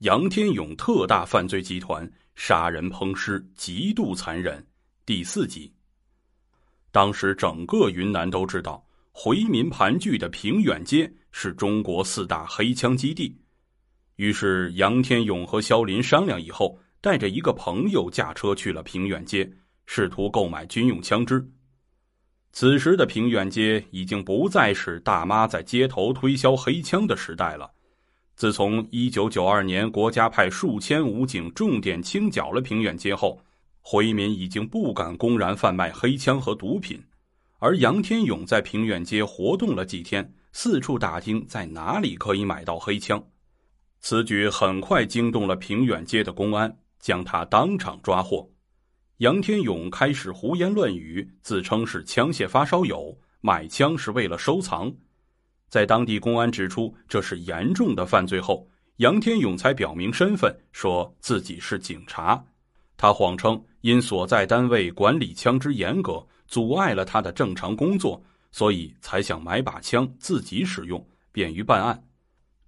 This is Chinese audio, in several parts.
杨天勇特大犯罪集团杀人烹尸，极度残忍。第四集。当时整个云南都知道，回民盘踞的平远街是中国四大黑枪基地。于是，杨天勇和肖林商量以后，带着一个朋友驾车去了平远街，试图购买军用枪支。此时的平远街已经不再是大妈在街头推销黑枪的时代了。自从1992年国家派数千武警重点清剿了平远街后，回民已经不敢公然贩卖黑枪和毒品。而杨天勇在平远街活动了几天，四处打听在哪里可以买到黑枪。此举很快惊动了平远街的公安，将他当场抓获。杨天勇开始胡言乱语，自称是枪械发烧友，买枪是为了收藏。在当地公安指出这是严重的犯罪后，杨天勇才表明身份，说自己是警察。他谎称因所在单位管理枪支严格，阻碍了他的正常工作，所以才想买把枪自己使用，便于办案。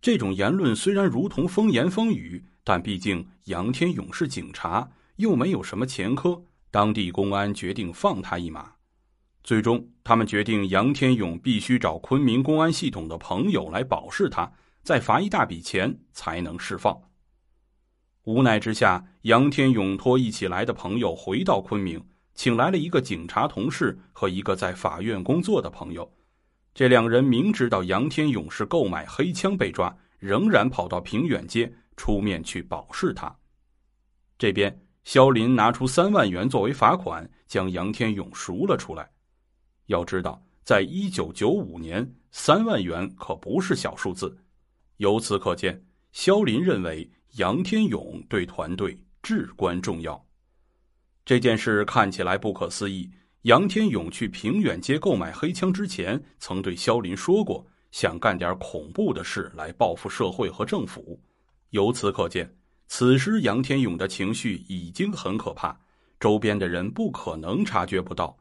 这种言论虽然如同风言风语，但毕竟杨天勇是警察。又没有什么前科，当地公安决定放他一马。最终，他们决定杨天勇必须找昆明公安系统的朋友来保释他，再罚一大笔钱才能释放。无奈之下，杨天勇托一起来的朋友回到昆明，请来了一个警察同事和一个在法院工作的朋友。这两人明知道杨天勇是购买黑枪被抓，仍然跑到平远街出面去保释他。这边。肖林拿出三万元作为罚款，将杨天勇赎了出来。要知道，在一九九五年，三万元可不是小数字。由此可见，肖林认为杨天勇对团队至关重要。这件事看起来不可思议。杨天勇去平远街购买黑枪之前，曾对肖林说过，想干点恐怖的事来报复社会和政府。由此可见。此时，杨天勇的情绪已经很可怕，周边的人不可能察觉不到。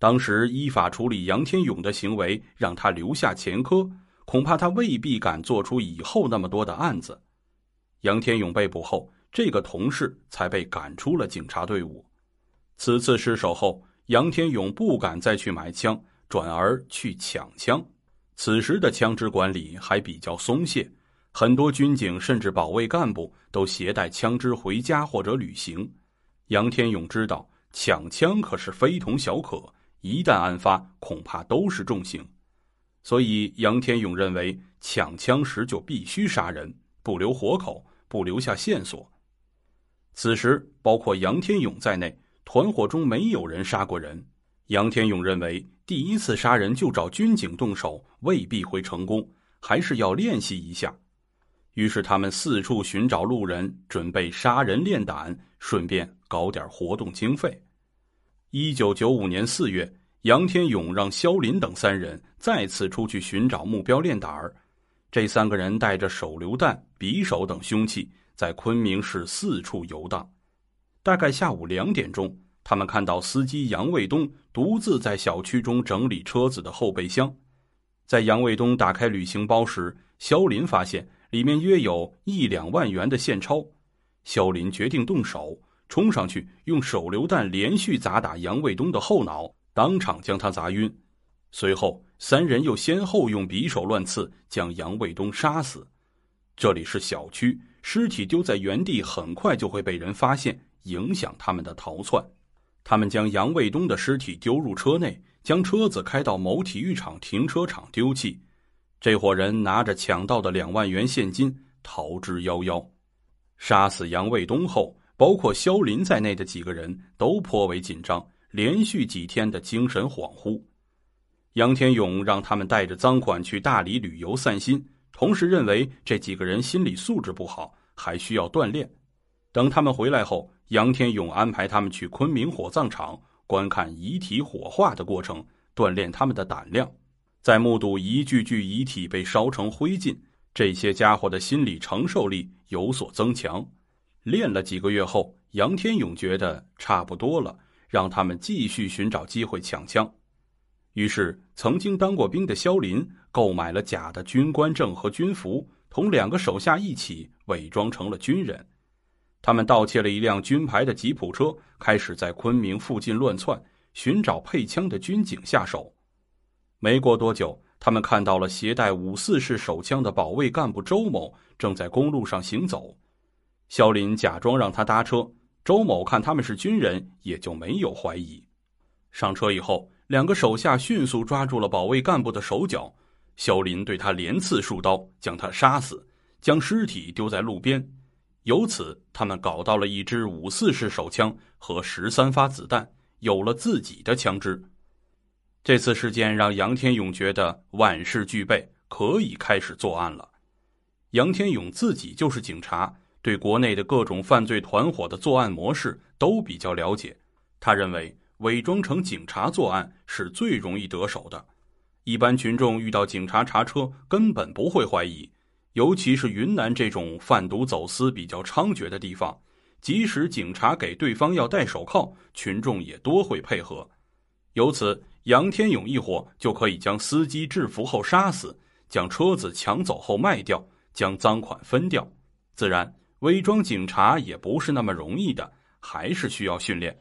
当时依法处理杨天勇的行为，让他留下前科，恐怕他未必敢做出以后那么多的案子。杨天勇被捕后，这个同事才被赶出了警察队伍。此次失手后，杨天勇不敢再去买枪，转而去抢枪。此时的枪支管理还比较松懈。很多军警甚至保卫干部都携带枪支回家或者旅行。杨天勇知道抢枪可是非同小可，一旦案发，恐怕都是重刑。所以杨天勇认为抢枪时就必须杀人，不留活口，不留下线索。此时，包括杨天勇在内，团伙中没有人杀过人。杨天勇认为，第一次杀人就找军警动手，未必会成功，还是要练习一下。于是他们四处寻找路人，准备杀人练胆，顺便搞点活动经费。一九九五年四月，杨天勇让肖林等三人再次出去寻找目标练胆儿。这三个人带着手榴弹、匕首等凶器，在昆明市四处游荡。大概下午两点钟，他们看到司机杨卫东独自在小区中整理车子的后备箱。在杨卫东打开旅行包时，肖林发现。里面约有一两万元的现钞，肖林决定动手，冲上去用手榴弹连续砸打杨卫东的后脑，当场将他砸晕。随后，三人又先后用匕首乱刺，将杨卫东杀死。这里是小区，尸体丢在原地，很快就会被人发现，影响他们的逃窜。他们将杨卫东的尸体丢入车内，将车子开到某体育场停车场丢弃。这伙人拿着抢到的两万元现金逃之夭夭。杀死杨卫东后，包括肖林在内的几个人都颇为紧张，连续几天的精神恍惚。杨天勇让他们带着赃款去大理旅游散心，同时认为这几个人心理素质不好，还需要锻炼。等他们回来后，杨天勇安排他们去昆明火葬场观看遗体火化的过程，锻炼他们的胆量。在目睹一具具遗体被烧成灰烬，这些家伙的心理承受力有所增强。练了几个月后，杨天勇觉得差不多了，让他们继续寻找机会抢枪。于是，曾经当过兵的肖林购买了假的军官证和军服，同两个手下一起伪装成了军人。他们盗窃了一辆军牌的吉普车，开始在昆明附近乱窜，寻找配枪的军警下手。没过多久，他们看到了携带五四式手枪的保卫干部周某正在公路上行走。肖林假装让他搭车，周某看他们是军人，也就没有怀疑。上车以后，两个手下迅速抓住了保卫干部的手脚，肖林对他连刺数刀，将他杀死，将尸体丢在路边。由此，他们搞到了一支五四式手枪和十三发子弹，有了自己的枪支。这次事件让杨天勇觉得万事俱备，可以开始作案了。杨天勇自己就是警察，对国内的各种犯罪团伙的作案模式都比较了解。他认为，伪装成警察作案是最容易得手的，一般群众遇到警察查车根本不会怀疑。尤其是云南这种贩毒走私比较猖獗的地方，即使警察给对方要戴手铐，群众也多会配合。由此，杨天勇一伙就可以将司机制服后杀死，将车子抢走后卖掉，将赃款分掉。自然，伪装警察也不是那么容易的，还是需要训练。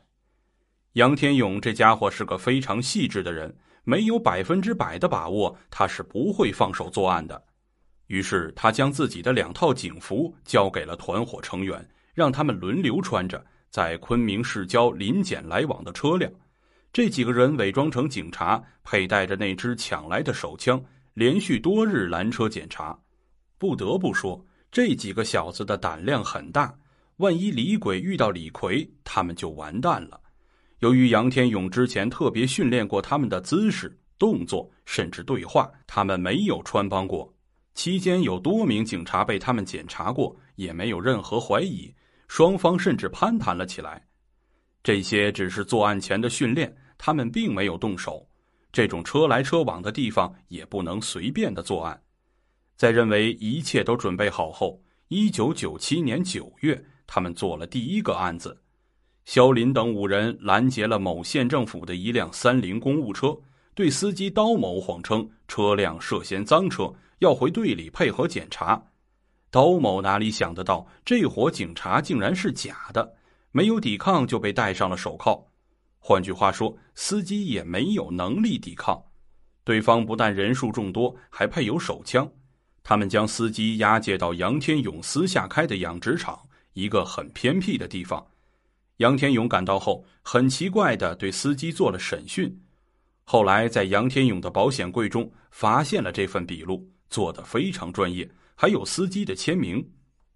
杨天勇这家伙是个非常细致的人，没有百分之百的把握，他是不会放手作案的。于是，他将自己的两套警服交给了团伙成员，让他们轮流穿着，在昆明市郊临检来往的车辆。这几个人伪装成警察，佩戴着那支抢来的手枪，连续多日拦车检查。不得不说，这几个小子的胆量很大。万一李鬼遇到李逵，他们就完蛋了。由于杨天勇之前特别训练过他们的姿势、动作，甚至对话，他们没有穿帮过。期间有多名警察被他们检查过，也没有任何怀疑，双方甚至攀谈了起来。这些只是作案前的训练，他们并没有动手。这种车来车往的地方也不能随便的作案。在认为一切都准备好后，一九九七年九月，他们做了第一个案子。肖林等五人拦截了某县政府的一辆三菱公务车，对司机刀某谎称车辆涉嫌赃车。要回队里配合检查，刀某哪里想得到这伙警察竟然是假的？没有抵抗就被戴上了手铐。换句话说，司机也没有能力抵抗。对方不但人数众多，还配有手枪。他们将司机押解到杨天勇私下开的养殖场，一个很偏僻的地方。杨天勇赶到后，很奇怪的对司机做了审讯。后来在杨天勇的保险柜中发现了这份笔录。做得非常专业，还有司机的签名。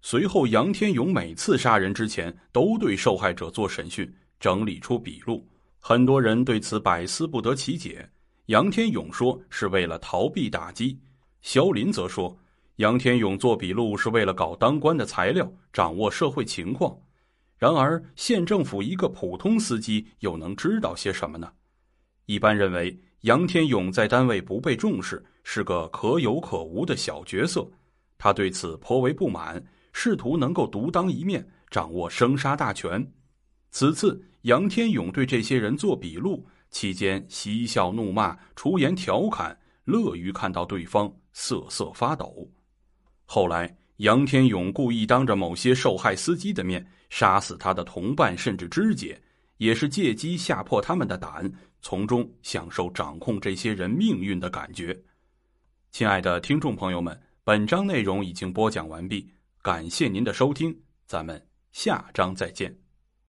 随后，杨天勇每次杀人之前都对受害者做审讯，整理出笔录。很多人对此百思不得其解。杨天勇说是为了逃避打击，肖林则说杨天勇做笔录是为了搞当官的材料，掌握社会情况。然而，县政府一个普通司机又能知道些什么呢？一般认为。杨天勇在单位不被重视，是个可有可无的小角色，他对此颇为不满，试图能够独当一面，掌握生杀大权。此次杨天勇对这些人做笔录期间，嬉笑怒骂，出言调侃，乐于看到对方瑟瑟发抖。后来，杨天勇故意当着某些受害司机的面杀死他的同伴甚至肢解，也是借机吓破他们的胆。从中享受掌控这些人命运的感觉。亲爱的听众朋友们，本章内容已经播讲完毕，感谢您的收听，咱们下章再见。